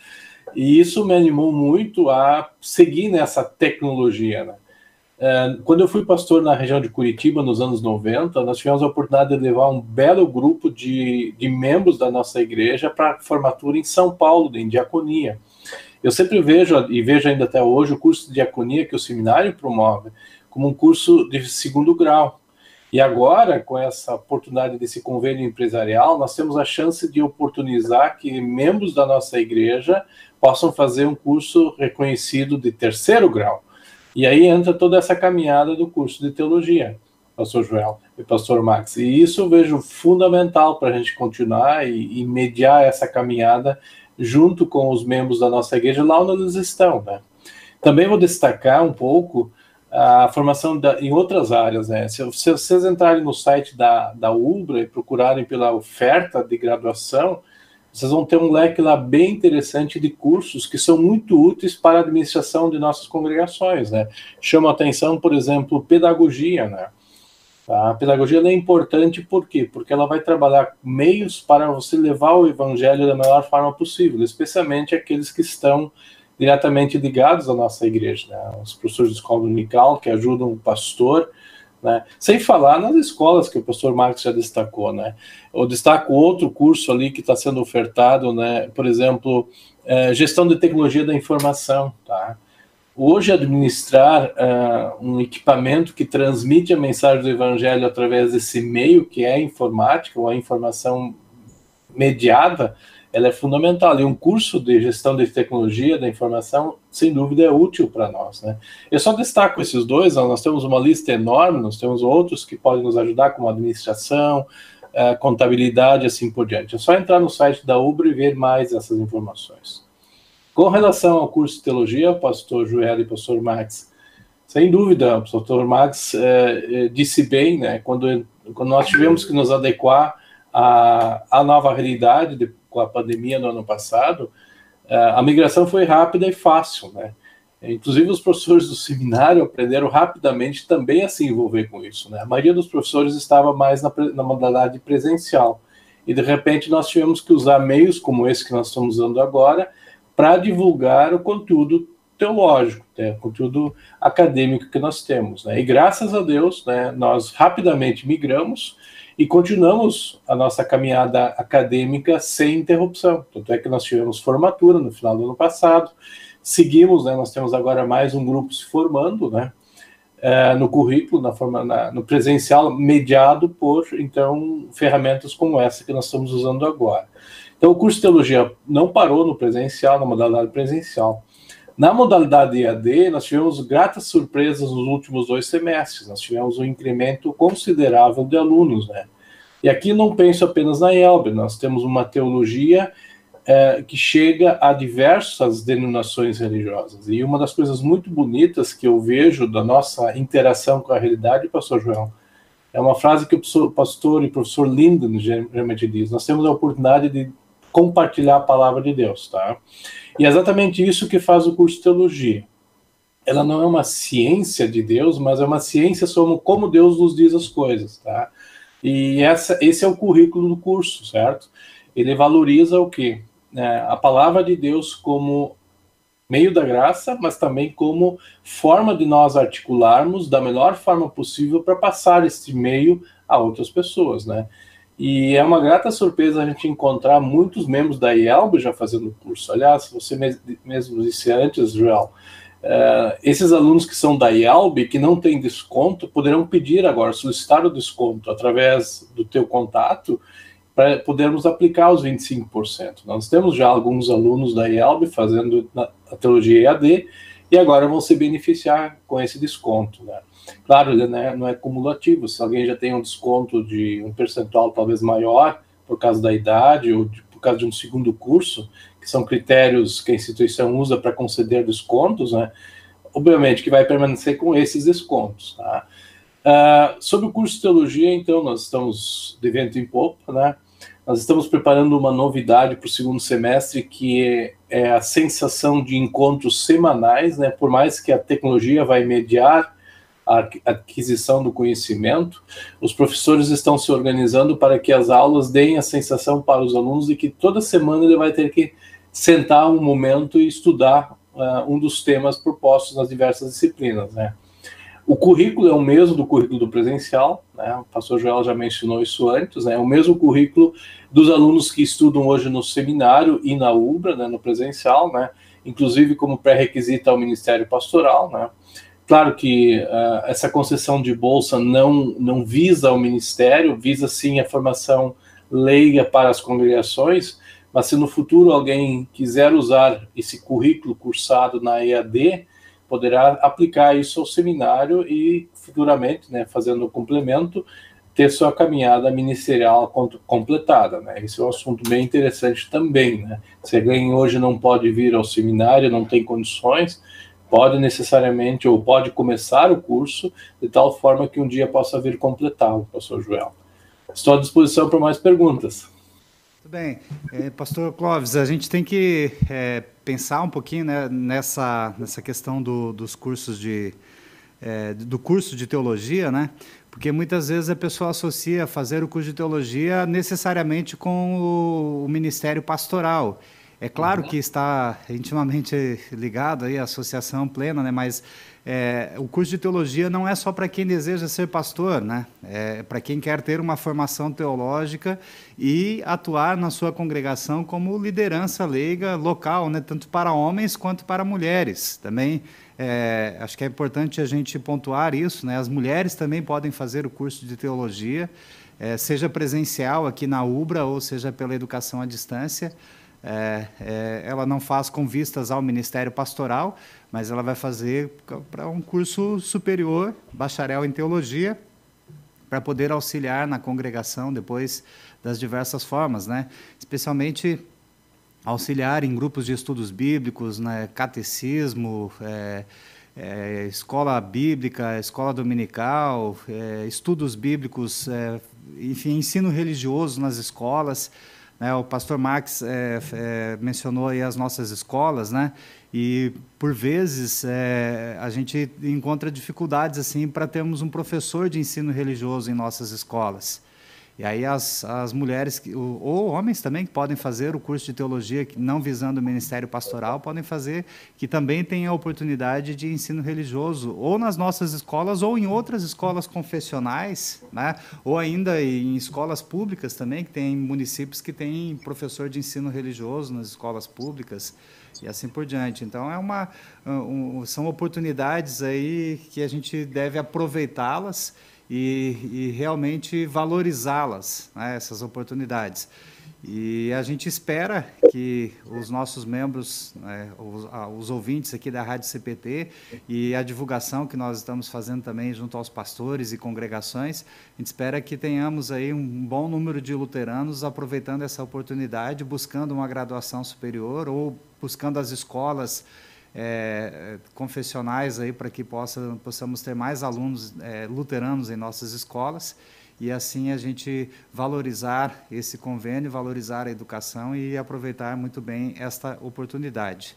E isso me animou muito a seguir nessa tecnologia, né? É, quando eu fui pastor na região de Curitiba, nos anos 90, nós tivemos a oportunidade de levar um belo grupo de, de membros da nossa igreja para formatura em São Paulo, em diaconia. Eu sempre vejo, e vejo ainda até hoje, o curso de diaconia que o seminário promove como um curso de segundo grau. E agora, com essa oportunidade desse convênio empresarial, nós temos a chance de oportunizar que membros da nossa igreja possam fazer um curso reconhecido de terceiro grau. E aí entra toda essa caminhada do curso de teologia, pastor Joel e pastor Max. E isso eu vejo fundamental para a gente continuar e, e mediar essa caminhada junto com os membros da nossa igreja lá onde eles estão, né? Também vou destacar um pouco a formação da, em outras áreas. Né? Se, se, vocês entrarem no site da, da UBRA e procurarem pela oferta de graduação, vocês vão ter um leque lá bem interessante de cursos que são muito úteis para a administração de nossas congregações. Né? Chama atenção, por exemplo, pedagogia. Né? A pedagogia é importante por quê? Porque ela vai trabalhar meios para você levar o evangelho da melhor forma possível, especialmente aqueles que estão diretamente ligados à nossa igreja, né? Os professores de escola dominical que ajudam o pastor, né? Sem falar nas escolas que o pastor Marcos já destacou, né? Eu destaco outro curso ali que está sendo ofertado, né? Por exemplo, é, gestão de tecnologia da informação, tá? Hoje, administrar uh, um equipamento que transmite a mensagem do Evangelho através desse meio que é a informática ou a informação mediada, ela é fundamental. E um curso de gestão de tecnologia da informação, sem dúvida, é útil para nós. Né? Eu só destaco esses dois, nós temos uma lista enorme, nós temos outros que podem nos ajudar, como administração, uh, contabilidade, assim por diante. É só entrar no site da Ubra e ver mais essas informações. Com relação ao curso de teologia, pastor Joel e pastor Max, sem dúvida, o pastor Max eh, disse bem, né, quando, quando nós tivemos que nos adequar à, à nova realidade de, com a pandemia no ano passado, eh, a migração foi rápida e fácil, né? Inclusive, os professores do seminário aprenderam rapidamente também a se envolver com isso. Né? A maioria dos professores estava mais na, na modalidade presencial. E, de repente, nós tivemos que usar meios como esse que nós estamos usando agora para divulgar o conteúdo teológico, né? conteúdo acadêmico que nós temos. Né? E, graças a Deus, né, nós rapidamente migramos e continuamos a nossa caminhada acadêmica sem interrupção. Tanto é que nós tivemos formatura no final do ano passado, seguimos, né, nós temos agora mais um grupo se formando, né, é, no currículo, na forma, na, no presencial, mediado por, então, ferramentas como essa que nós estamos usando agora. Então, o curso de teologia não parou no presencial, na modalidade presencial. Na modalidade EAD, nós tivemos gratas surpresas nos últimos dois semestres. Nós tivemos um incremento considerável de alunos, né? E aqui não penso apenas na ELB, nós temos uma teologia é, que chega a diversas denominações religiosas. E uma das coisas muito bonitas que eu vejo da nossa interação com a realidade, pastor João, é uma frase que o pastor e professor Linden geralmente diz: nós temos a oportunidade de compartilhar a palavra de Deus, tá? E é exatamente isso que faz o curso de teologia. Ela não é uma ciência de Deus, mas é uma ciência sobre como Deus nos diz as coisas, tá? E essa, esse é o currículo do curso, certo? Ele valoriza o quê? É, a palavra de Deus como meio da graça, mas também como forma de nós articularmos da melhor forma possível para passar este meio a outras pessoas, né? E é uma grata surpresa a gente encontrar muitos membros da IELB já fazendo o curso. Aliás, você mesmo disse antes, Joel, uh, esses alunos que são da IELB, que não têm desconto, poderão pedir agora, solicitar o desconto através do teu contato, para podermos aplicar os 25%. Nós temos já alguns alunos da IELB fazendo a teologia EAD, e agora vão se beneficiar com esse desconto. Né? Claro, né, não é cumulativo. Se alguém já tem um desconto de um percentual talvez maior por causa da idade ou de, por causa de um segundo curso, que são critérios que a instituição usa para conceder descontos, né? Obviamente que vai permanecer com esses descontos, tá? Uh, sobre o curso de teologia, então, nós estamos de vento em popa, né? Nós estamos preparando uma novidade para o segundo semestre, que é, é, a sensação de encontros semanais, né? Por mais que a tecnologia vai mediar a aquisição do conhecimento, os professores estão se organizando para que as aulas deem a sensação para os alunos de que toda semana ele vai ter que sentar um momento e estudar uh, um dos temas propostos nas diversas disciplinas, né? O currículo é o mesmo do currículo do presencial, né? o pastor Joel já mencionou isso antes, né? é o mesmo currículo dos alunos que estudam hoje no seminário e na UBRA, né? no presencial, né? inclusive como pré-requisito ao Ministério Pastoral. Né? Claro que uh, essa concessão de bolsa não, não visa o ministério, visa sim a formação leiga para as congregações, mas se no futuro alguém quiser usar esse currículo cursado na EAD, poderá aplicar isso ao seminário e futuramente, né, fazendo o complemento, ter sua caminhada ministerial completada. Né? Esse é um assunto bem interessante também. Né? Se alguém hoje não pode vir ao seminário, não tem condições, pode necessariamente ou pode começar o curso de tal forma que um dia possa vir completá-lo, pastor Joel. Estou à disposição para mais perguntas. Bem. É, pastor Clóvis, a gente tem que é, pensar um pouquinho né, nessa, nessa questão do, dos cursos de, é, do curso de teologia, né? Porque muitas vezes a pessoa associa fazer o curso de teologia necessariamente com o, o ministério pastoral. É claro que está intimamente ligado aí à associação plena, né? mas é, o curso de teologia não é só para quem deseja ser pastor, né? é para quem quer ter uma formação teológica e atuar na sua congregação como liderança leiga local, né? tanto para homens quanto para mulheres. Também é, acho que é importante a gente pontuar isso. Né? As mulheres também podem fazer o curso de teologia, é, seja presencial aqui na UBRA ou seja pela educação à distância. É, é, ela não faz com vistas ao Ministério Pastoral, mas ela vai fazer para um curso superior, bacharel em teologia, para poder auxiliar na congregação depois das diversas formas, né? Especialmente auxiliar em grupos de estudos bíblicos, né? catecismo, é, é, escola bíblica, escola dominical, é, estudos bíblicos, é, enfim, ensino religioso nas escolas. Né? O pastor Max é, é, mencionou aí as nossas escolas, né? E por vezes é, a gente encontra dificuldades assim para termos um professor de ensino religioso em nossas escolas. E aí as, as mulheres, ou homens também, que podem fazer o curso de teologia, não visando o ministério pastoral, podem fazer, que também têm a oportunidade de ensino religioso, ou nas nossas escolas, ou em outras escolas confessionais, né? ou ainda em escolas públicas também, que tem municípios que têm professor de ensino religioso nas escolas públicas e assim por diante. Então é uma um, são oportunidades aí que a gente deve aproveitá-las e, e realmente valorizá-las, né, essas oportunidades. E a gente espera que os nossos membros, né, os, os, ouvintes aqui da Rádio CPT e a divulgação que nós estamos fazendo também junto aos pastores e congregações, a gente espera que tenhamos aí um bom número de luteranos aproveitando essa oportunidade, buscando uma graduação superior ou buscando as escolas é, confessionais aí para que possa, possamos ter mais alunos é, luteranos em nossas escolas e assim a gente valorizar esse convênio, valorizar a educação e aproveitar muito bem esta oportunidade.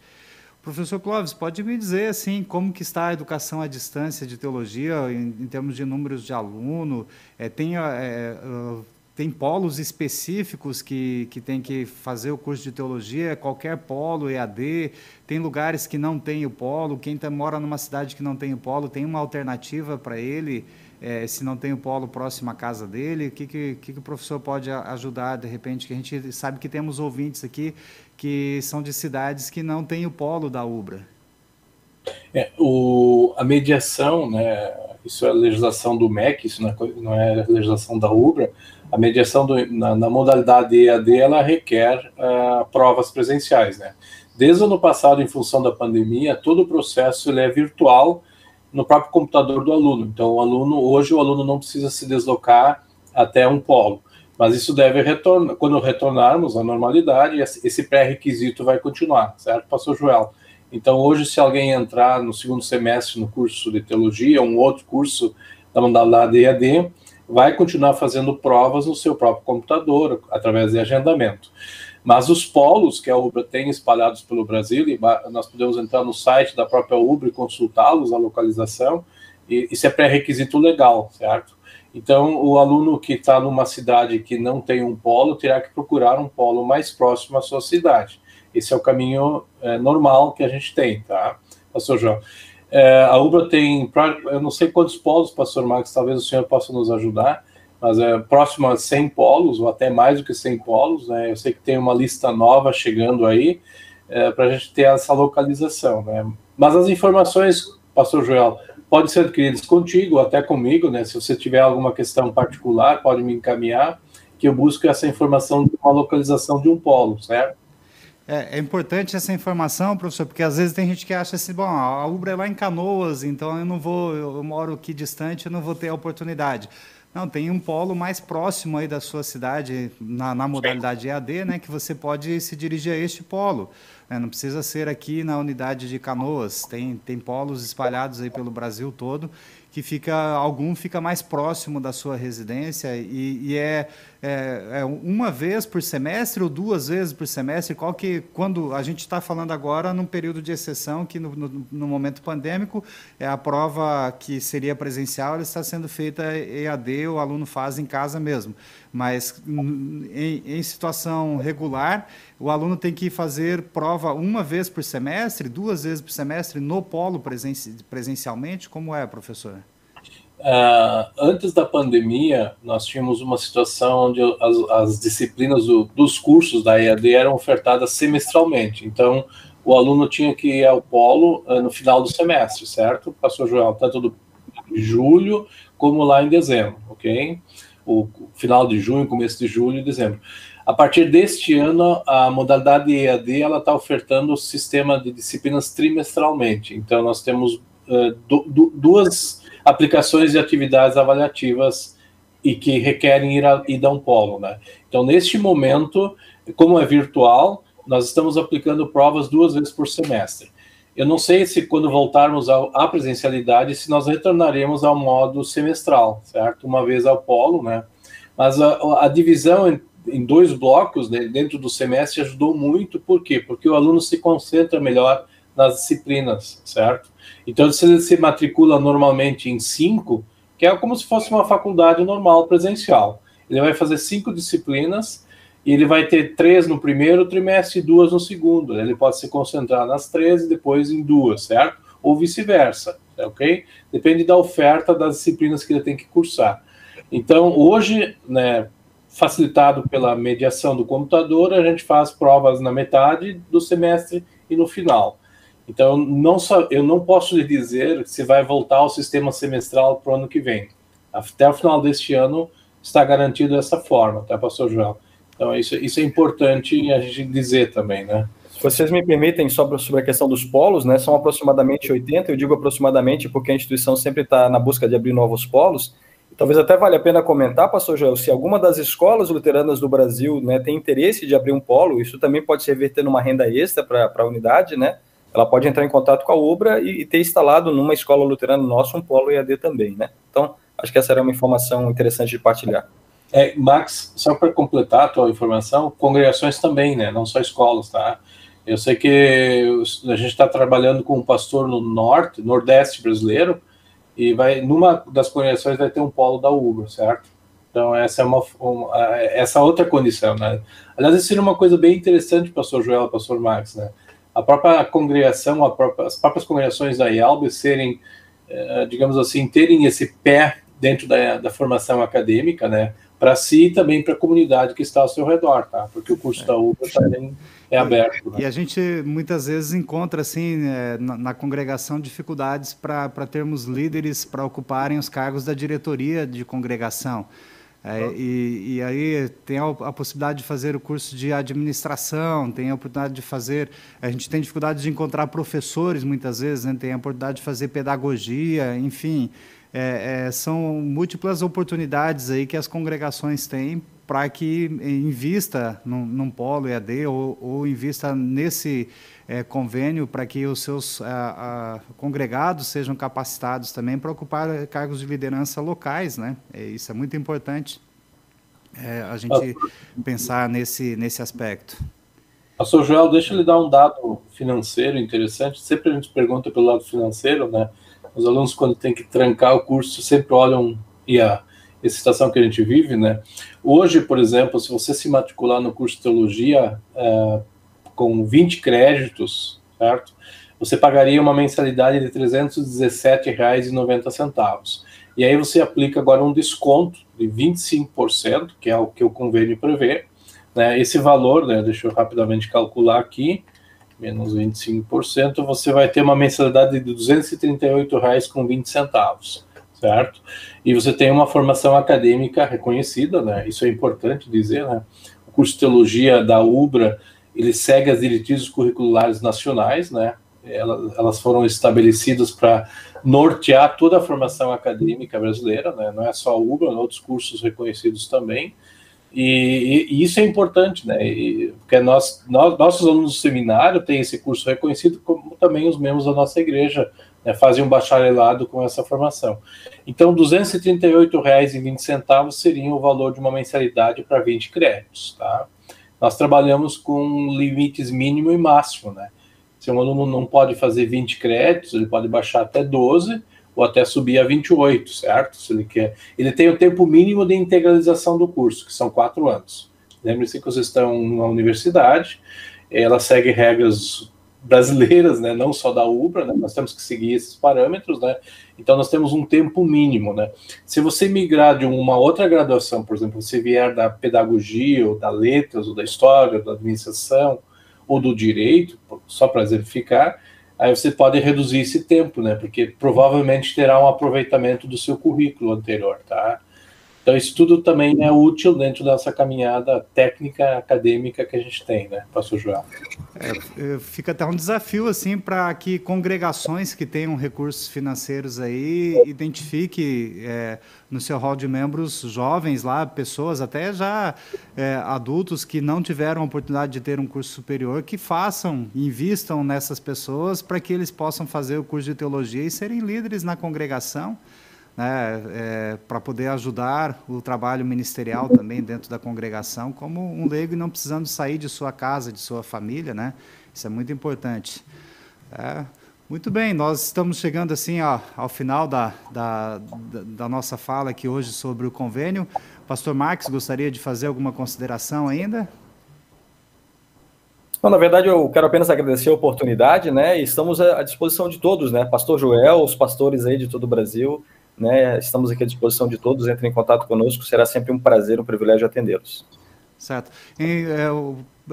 Professor Clóvis, pode me dizer assim como que está a educação à distância de teologia em, em termos de números de aluno? É, tem é, tem polos específicos que, que tem que fazer o curso de teologia, qualquer polo, EAD, tem lugares que não tem o polo, quem tá, mora numa cidade que não tem o polo, tem uma alternativa para ele, é, se não tem o polo próximo à casa dele, o que, que, que, o professor pode ajudar, de repente, que a gente sabe que temos ouvintes aqui que são de cidades que não tem o polo da UBRA. É, o, a mediação, né, isso é legislação do MEC, isso não é, não é legislação da UBRA, a mediação do, na, na, modalidade EAD ela requer uh, provas presenciais, né? Desde o ano passado, em função da pandemia, todo o processo ele é virtual no próprio computador do aluno. Então, o aluno hoje o aluno não precisa se deslocar até um polo, mas isso deve retornar quando retornarmos à normalidade. Esse pré-requisito vai continuar, certo, Pastor Joel? Então, hoje, se alguém entrar no segundo semestre no curso de teologia, um outro curso da modalidade EAD, vai continuar fazendo provas no seu próprio computador, através de agendamento. Mas os polos que a Ubra tem espalhados pelo Brasil, e nós podemos entrar no site da própria Ubra e consultá-los, a localização, e isso é pré-requisito legal, certo? Então, o aluno que está numa cidade que não tem um polo terá que procurar um polo mais próximo à sua cidade. Esse é o caminho é, normal que a gente tem, tá, Pastor João? É, a UBRA tem, eu não sei quantos polos, pastor Marcos, talvez o senhor possa nos ajudar, mas é próximo a 100 polos, ou até mais do que 100 polos. Né? Eu sei que tem uma lista nova chegando aí, é, para a gente ter essa localização. Né? Mas as informações, pastor Joel, pode ser adquiridos contigo, até comigo, né? Se você tiver alguma questão particular, pode me encaminhar, que eu busco essa informação de uma localização de um polo, certo? É, é, importante essa informação, professor, porque às vezes tem gente que acha assim, bom, a Ubra é lá em Canoas, então eu não vou, eu moro aqui distante, eu não vou ter a oportunidade. Não, tem um polo mais próximo aí da sua cidade, na, na modalidade EAD, né, que você pode se dirigir a este polo. Né? Não precisa ser aqui na unidade de Canoas, tem, tem polos espalhados aí pelo Brasil todo que fica algum fica mais próximo da sua residência e, e é, é, é, uma vez por semestre ou duas vezes por semestre? Qual que quando a gente está falando agora num período de exceção que no, no, no, momento pandêmico é a prova que seria presencial está sendo feita EAD o aluno faz em casa mesmo. Mas em, em situação regular o aluno tem que fazer prova uma vez por semestre duas vezes por semestre no polo presencialmente? Como é professor Uh, antes da pandemia, nós tínhamos uma situação onde as, as disciplinas do, dos cursos da EAD eram ofertadas semestralmente. Então, o aluno tinha que ir ao polo uh, no final do semestre, certo? Pastor Joel, tanto do julho como lá em dezembro, ok? O final de junho, começo de julho e dezembro. A partir deste ano, a modalidade EAD ela está ofertando o sistema de disciplinas trimestralmente. Então, nós temos uh, duas aplicações e atividades avaliativas e que requerem ir a, ir a um polo, né? Então, neste momento, como é virtual, nós estamos aplicando provas duas vezes por semestre. Eu não sei se quando voltarmos à presencialidade, se nós retornaremos ao modo semestral, certo? Uma vez ao polo, né? Mas a, a divisão em, em, dois blocos né, dentro do semestre ajudou muito, por quê? Porque o aluno se concentra melhor nas disciplinas, certo? Então, ele se matricula normalmente em cinco, que é como se fosse uma faculdade normal presencial, ele vai fazer cinco disciplinas e ele vai ter três no primeiro trimestre e duas no segundo. Ele pode se concentrar nas três e depois em duas, certo? Ou vice-versa, ok? Depende da oferta das disciplinas que ele tem que cursar. Então, hoje, né, facilitado pela mediação do computador, a gente faz provas na metade do semestre e no final. Então, não só, eu não posso lhe dizer se vai voltar ao sistema semestral para o ano que vem. Até o final deste ano está garantido dessa forma, tá, pastor João? Então, isso, isso é importante a gente dizer também, né? Se vocês me permitem, sobre, sobre a questão dos polos, né, são aproximadamente 80, eu digo aproximadamente porque a instituição sempre está na busca de abrir novos polos, Talvez até valha a pena comentar, pastor Joel, se alguma das escolas luteranas do Brasil né, tem interesse de abrir um polo, isso também pode servir tendo uma renda extra para a unidade, né? Ela pode entrar em contato com a Ubra e, e ter instalado numa escola luterana nossa um polo EAD também, né? Então, acho que essa era uma informação interessante de partilhar. É, Max, só para completar a tua informação, congregações também, né? Não só escolas, tá? Eu sei que a gente está trabalhando com um pastor no norte, nordeste brasileiro, e vai numa das congregações vai ter um polo da Ubra, certo? Então essa é uma, uma essa outra condição, né? Aliás, isso seria uma coisa bem interessante, pastor Joel, pastor Max, né? A própria congregação, a própria, as próprias congregações da IALB serem, eh, digamos assim, terem esse pé dentro da, da formação acadêmica, né, para si e também para a comunidade que está ao seu redor, tá? Porque o curso é. da UBA também é aberto. Né? E a gente muitas vezes encontra, assim, é, na, na, congregação, dificuldades para termos líderes para ocuparem os cargos da diretoria de congregação. É, e, e, aí tem a, a, possibilidade de fazer o curso de administração, tem a oportunidade de fazer. A gente tem dificuldade de encontrar professores muitas vezes, né? tem a oportunidade de fazer pedagogia, enfim. É, é, são múltiplas oportunidades aí que as congregações têm para que invista num, num polo EAD ou, ou invista nesse é, convênio para que os seus a, a, congregados sejam capacitados também para ocupar cargos de liderança locais, né? É, isso é muito importante é, a gente pensar nesse, nesse aspecto. Pastor Joel, deixa eu lhe dar um dado financeiro interessante. Sempre a gente pergunta pelo lado financeiro, né? Os alunos, quando tem que trancar o curso, sempre olham e a, a situação que a gente vive, né? Hoje, por exemplo, se você se matricular no curso de teologia, é, com 20 créditos, certo? Você pagaria uma mensalidade de R$ 317,90. E aí você aplica agora um desconto de 25%, que é o que o convênio prevê. Né? Esse valor, né, deixa eu rapidamente calcular aqui, menos 25%, você vai ter uma mensalidade de R$ 238,20, certo? E você tem uma formação acadêmica reconhecida, né? Isso é importante dizer, né? O curso de teologia da UBRA, ele segue as diretrizes curriculares nacionais, né? Elas, foram estabelecidas para nortear toda a formação acadêmica brasileira, né? Não é só a UBRA, outros cursos reconhecidos também. E, e, isso é importante, né? E, porque nós, nós, nossos alunos do seminário têm esse curso reconhecido, como também os membros da nossa igreja né, fazem um bacharelado com essa formação. Então, R$ 238,20 seria o valor de uma mensalidade para 20 créditos, tá? Nós trabalhamos com limites mínimo e máximo, né? Se um aluno não pode fazer 20 créditos, ele pode baixar até 12, ou até subir a 28, certo? Se ele quer. Ele tem o tempo mínimo de integralização do curso, que são quatro anos. Lembre-se que vocês estão na universidade, ela segue regras brasileiras, né, não só da UBRA, né, nós temos que seguir esses parâmetros, né, então nós temos um tempo mínimo, né. Se você migrar de uma outra graduação, por exemplo, se vier da pedagogia, ou da letras, ou da história, ou da administração, ou do direito, só para exemplificar, aí você pode reduzir esse tempo, né? Porque provavelmente terá um aproveitamento do seu currículo anterior, tá? Então, isso tudo também é útil dentro dessa caminhada técnica acadêmica que a gente tem, né, Pastor João? É, fica até um desafio, assim, para que congregações que tenham recursos financeiros aí identifique é, no seu hall de membros jovens lá, pessoas até já é, adultos que não tiveram a oportunidade de ter um curso superior, que façam, invistam nessas pessoas para que eles possam fazer o curso de teologia e serem líderes na congregação né, é, para poder ajudar o trabalho ministerial também dentro da congregação, como um leigo e não precisando sair de sua casa, de sua família, né? Isso é muito importante. É, muito bem, nós estamos chegando assim ó, ao final da, da, da, nossa fala aqui hoje sobre o convênio. Pastor Marques, gostaria de fazer alguma consideração ainda? Na verdade, eu quero apenas agradecer a oportunidade, né? E estamos à disposição de todos, né? Pastor Joel, os pastores aí de todo o Brasil, né? Estamos aqui à disposição de todos, entrem em contato conosco, será sempre um prazer, um privilégio atendê-los. Certo. E, é,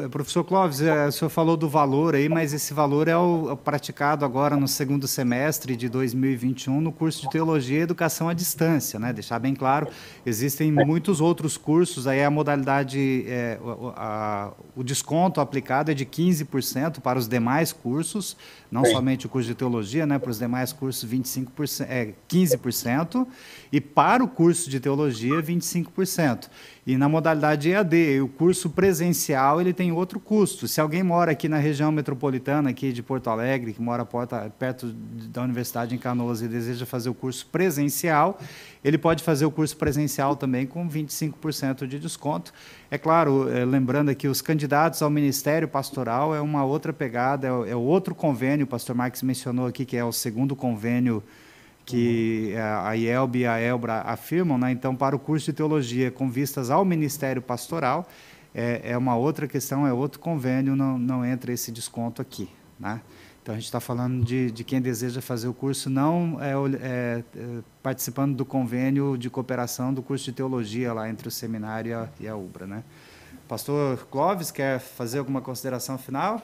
professor Clóvis, é, o senhor falou do valor aí, mas esse valor é o, é praticado agora no segundo semestre de 2021 no curso de Teologia e Educação à Distância, né? Deixar bem claro, existem muitos outros cursos, aí a modalidade, é, a, o desconto aplicado é de 15% para os demais cursos, não somente o curso de Teologia, né? Para os demais cursos, 25%, é, 15%, e para o curso de Teologia, 25%. E na modalidade EAD, o curso presencial ele tem outro custo. Se alguém mora aqui na região metropolitana aqui de Porto Alegre, que mora perto da Universidade em Canoas e deseja fazer o curso presencial, ele pode fazer o curso presencial também com 25% de desconto. É claro, é, lembrando aqui, os candidatos ao Ministério Pastoral é uma outra pegada, é, é outro convênio, o pastor Marques mencionou aqui que é o segundo convênio que a IELB e a ELBRA afirmam, né? então, para o curso de teologia com vistas ao ministério pastoral, é, é uma outra questão, é outro convênio, não, não entra esse desconto aqui. Né? Então, a gente está falando de, de quem deseja fazer o curso, não é, é, é, participando do convênio de cooperação do curso de teologia lá entre o seminário e a, e a UBRA. Né? Pastor Clóvis, quer fazer alguma consideração final?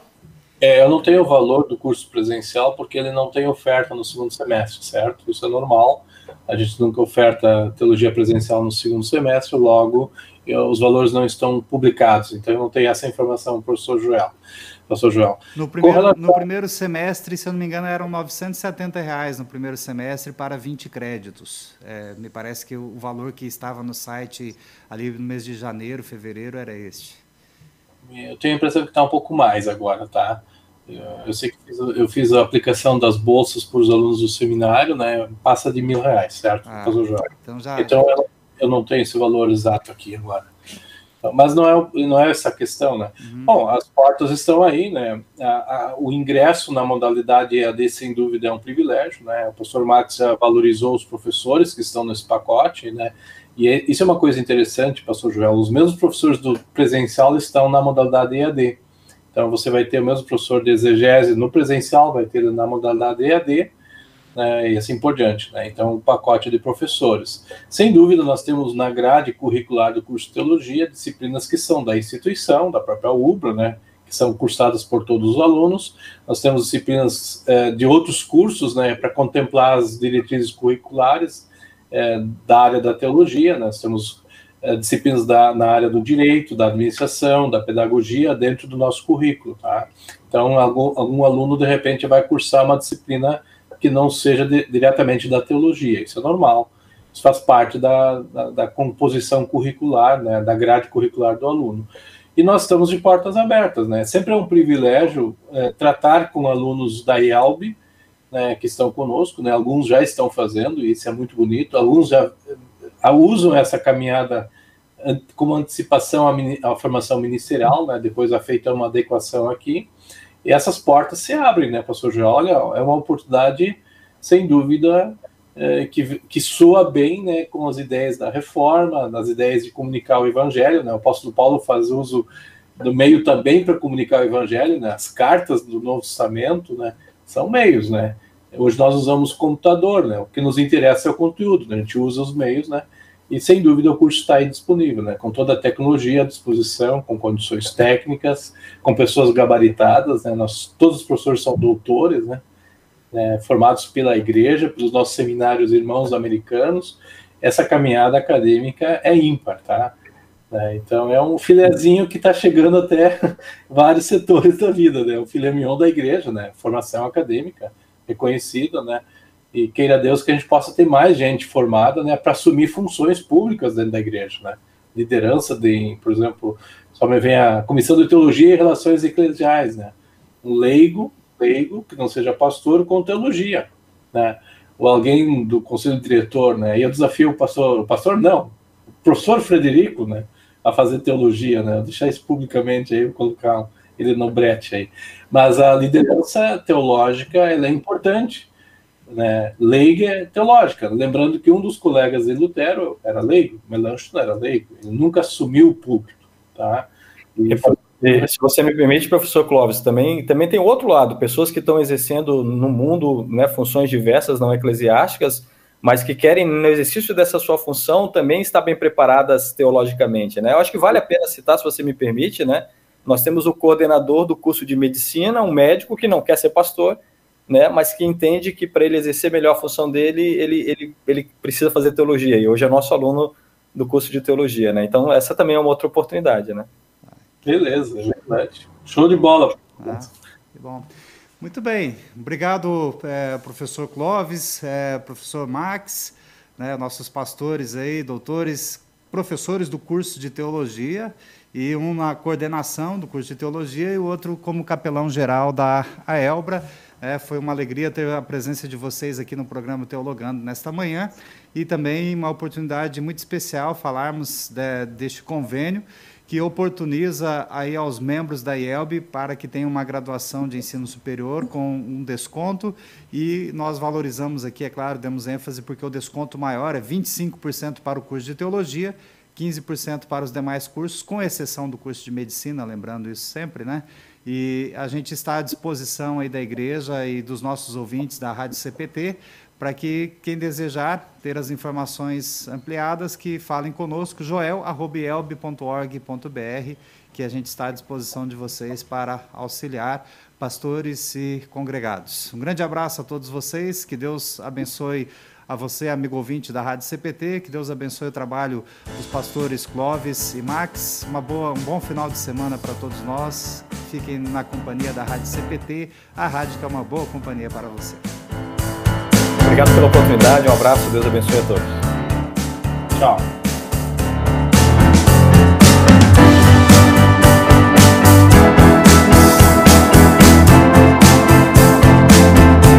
É, eu não tenho o valor do curso presencial porque ele não tem oferta no segundo semestre, certo? Isso é normal. A gente nunca oferta teologia presencial no segundo semestre, logo eu, os valores não estão publicados. Então eu não tenho essa informação, professor Joel. Professor Joel. No primeiro, relação... no primeiro semestre, se eu não me engano, eram 970 reais no primeiro semestre para 20 créditos. É, me parece que o valor que estava no site ali no mês de janeiro, fevereiro, era este. Eu tenho a impressão que está um pouco mais agora, tá? Eu sei que fiz, eu fiz a aplicação das bolsas para os alunos do seminário, né? Passa de mil reais, certo? Ah, então, já... então eu, eu, não tenho esse valor exato aqui agora. Então, mas não é, não é essa a questão, né? Uhum. Bom, as portas estão aí, né? A, a, o ingresso na modalidade EAD, sem dúvida, é um privilégio, né? O professor Max valorizou os professores que estão nesse pacote, né? E é, isso é uma coisa interessante, pastor Joel. Os mesmos professores do presencial estão na modalidade EAD. Então, você vai ter o mesmo professor de exegese no presencial, vai ter na modalidade EAD, né, e assim por diante. Né? Então, um pacote de professores. Sem dúvida, nós temos na grade curricular do curso de teologia disciplinas que são da instituição, da própria UBRA, né, que são cursadas por todos os alunos. Nós temos disciplinas é, de outros cursos, né, para contemplar as diretrizes curriculares é, da área da teologia. Nós temos é, disciplinas da, na área do direito, da administração, da pedagogia dentro do nosso currículo, tá? Então, algum, algum aluno de repente vai cursar uma disciplina que não seja de, diretamente da teologia. Isso é normal. Isso faz parte da, da, da composição curricular, né, da grade curricular do aluno e nós estamos de portas abertas, né? Sempre é um privilégio é, tratar com alunos da IALB, né, que estão conosco, né? Alguns já estão fazendo, e isso é muito bonito. Alguns já uh, usam essa caminhada como antecipação à, à formação ministerial, né? Depois é feita uma adequação aqui. E essas portas se abrem, né, pastor João? Olha, é uma oportunidade, sem dúvida, é, que, que soa bem né, com as ideias da reforma, das ideias de comunicar o evangelho. Né? O apóstolo Paulo faz uso do meio também para comunicar o evangelho, né? as cartas do Novo Testamento né, são meios. Né? Hoje nós usamos computador, né? o que nos interessa é o conteúdo, né? a gente usa os meios, né? e sem dúvida o curso está aí disponível, né? com toda a tecnologia à disposição, com condições técnicas, com pessoas gabaritadas, né? nós, todos os professores são doutores, né? né, formados pela igreja, pelos nossos seminários irmãos americanos, essa caminhada acadêmica é ímpar, tá? É, então é um filezinho que está chegando até vários setores da vida, né? O filé mignon da igreja, né? Formação acadêmica reconhecida, né? E queira Deus que a gente possa ter mais gente formada, né? Para assumir funções públicas dentro da igreja, né? Liderança de, por exemplo, só me vem a comissão de teologia e relações eclesiais, né? Um leigo leigo, que não seja pastor, com teologia, né? Ou alguém do conselho diretor, né? E eu desafio o pastor, o pastor não, o professor Frederico, né? A fazer teologia, né? Vou deixar isso publicamente aí, vou colocar ele no brete aí. Mas a liderança teológica, ela é importante, né? Leiga é teológica. Lembrando que um dos colegas de Lutero era leigo, Melanchthon era leigo, ele nunca assumiu o púlpito, tá? E se você me permite, professor Clóvis, também, também tem outro lado, pessoas que estão exercendo no mundo né, funções diversas não eclesiásticas, mas que querem, no exercício dessa sua função, também estar bem preparadas teologicamente. Né? Eu acho que vale a pena citar, se você me permite, né? Nós temos o coordenador do curso de medicina, um médico que não quer ser pastor, né, mas que entende que para ele exercer melhor a função dele, ele, ele, ele precisa fazer teologia, e hoje é nosso aluno do curso de teologia. Né? Então, essa também é uma outra oportunidade. Né? Beleza, é verdade. Show de bola. Ah, que bom. Muito bem. Obrigado, é, professor Clóvis, é, professor Max, né, nossos pastores aí, doutores, professores do curso de teologia e um na coordenação do curso de teologia e o outro como capelão geral da AELBRA. É, foi uma alegria ter a presença de vocês aqui no programa Teologando nesta manhã e também uma oportunidade muito especial falarmos de, deste convênio que oportuniza aí aos membros da IELB para que tenham uma graduação de ensino superior com um desconto e nós valorizamos aqui, é claro, demos ênfase porque o desconto maior é 25% para o curso de teologia, 15% para os demais cursos, com exceção do curso de medicina, lembrando isso sempre, né? E a gente está à disposição aí da igreja e dos nossos ouvintes da Rádio CPT para que quem desejar ter as informações ampliadas, que falem conosco, joel.elb.org.br, que a gente está à disposição de vocês para auxiliar pastores e congregados. Um grande abraço a todos vocês, que Deus abençoe a você, amigo ouvinte da Rádio CPT, que Deus abençoe o trabalho dos pastores Clóvis e Max. Uma boa, um bom final de semana para todos nós. Fiquem na companhia da Rádio CPT, a rádio que é uma boa companhia para você. Obrigado pela oportunidade, um abraço, Deus abençoe a todos. Tchau.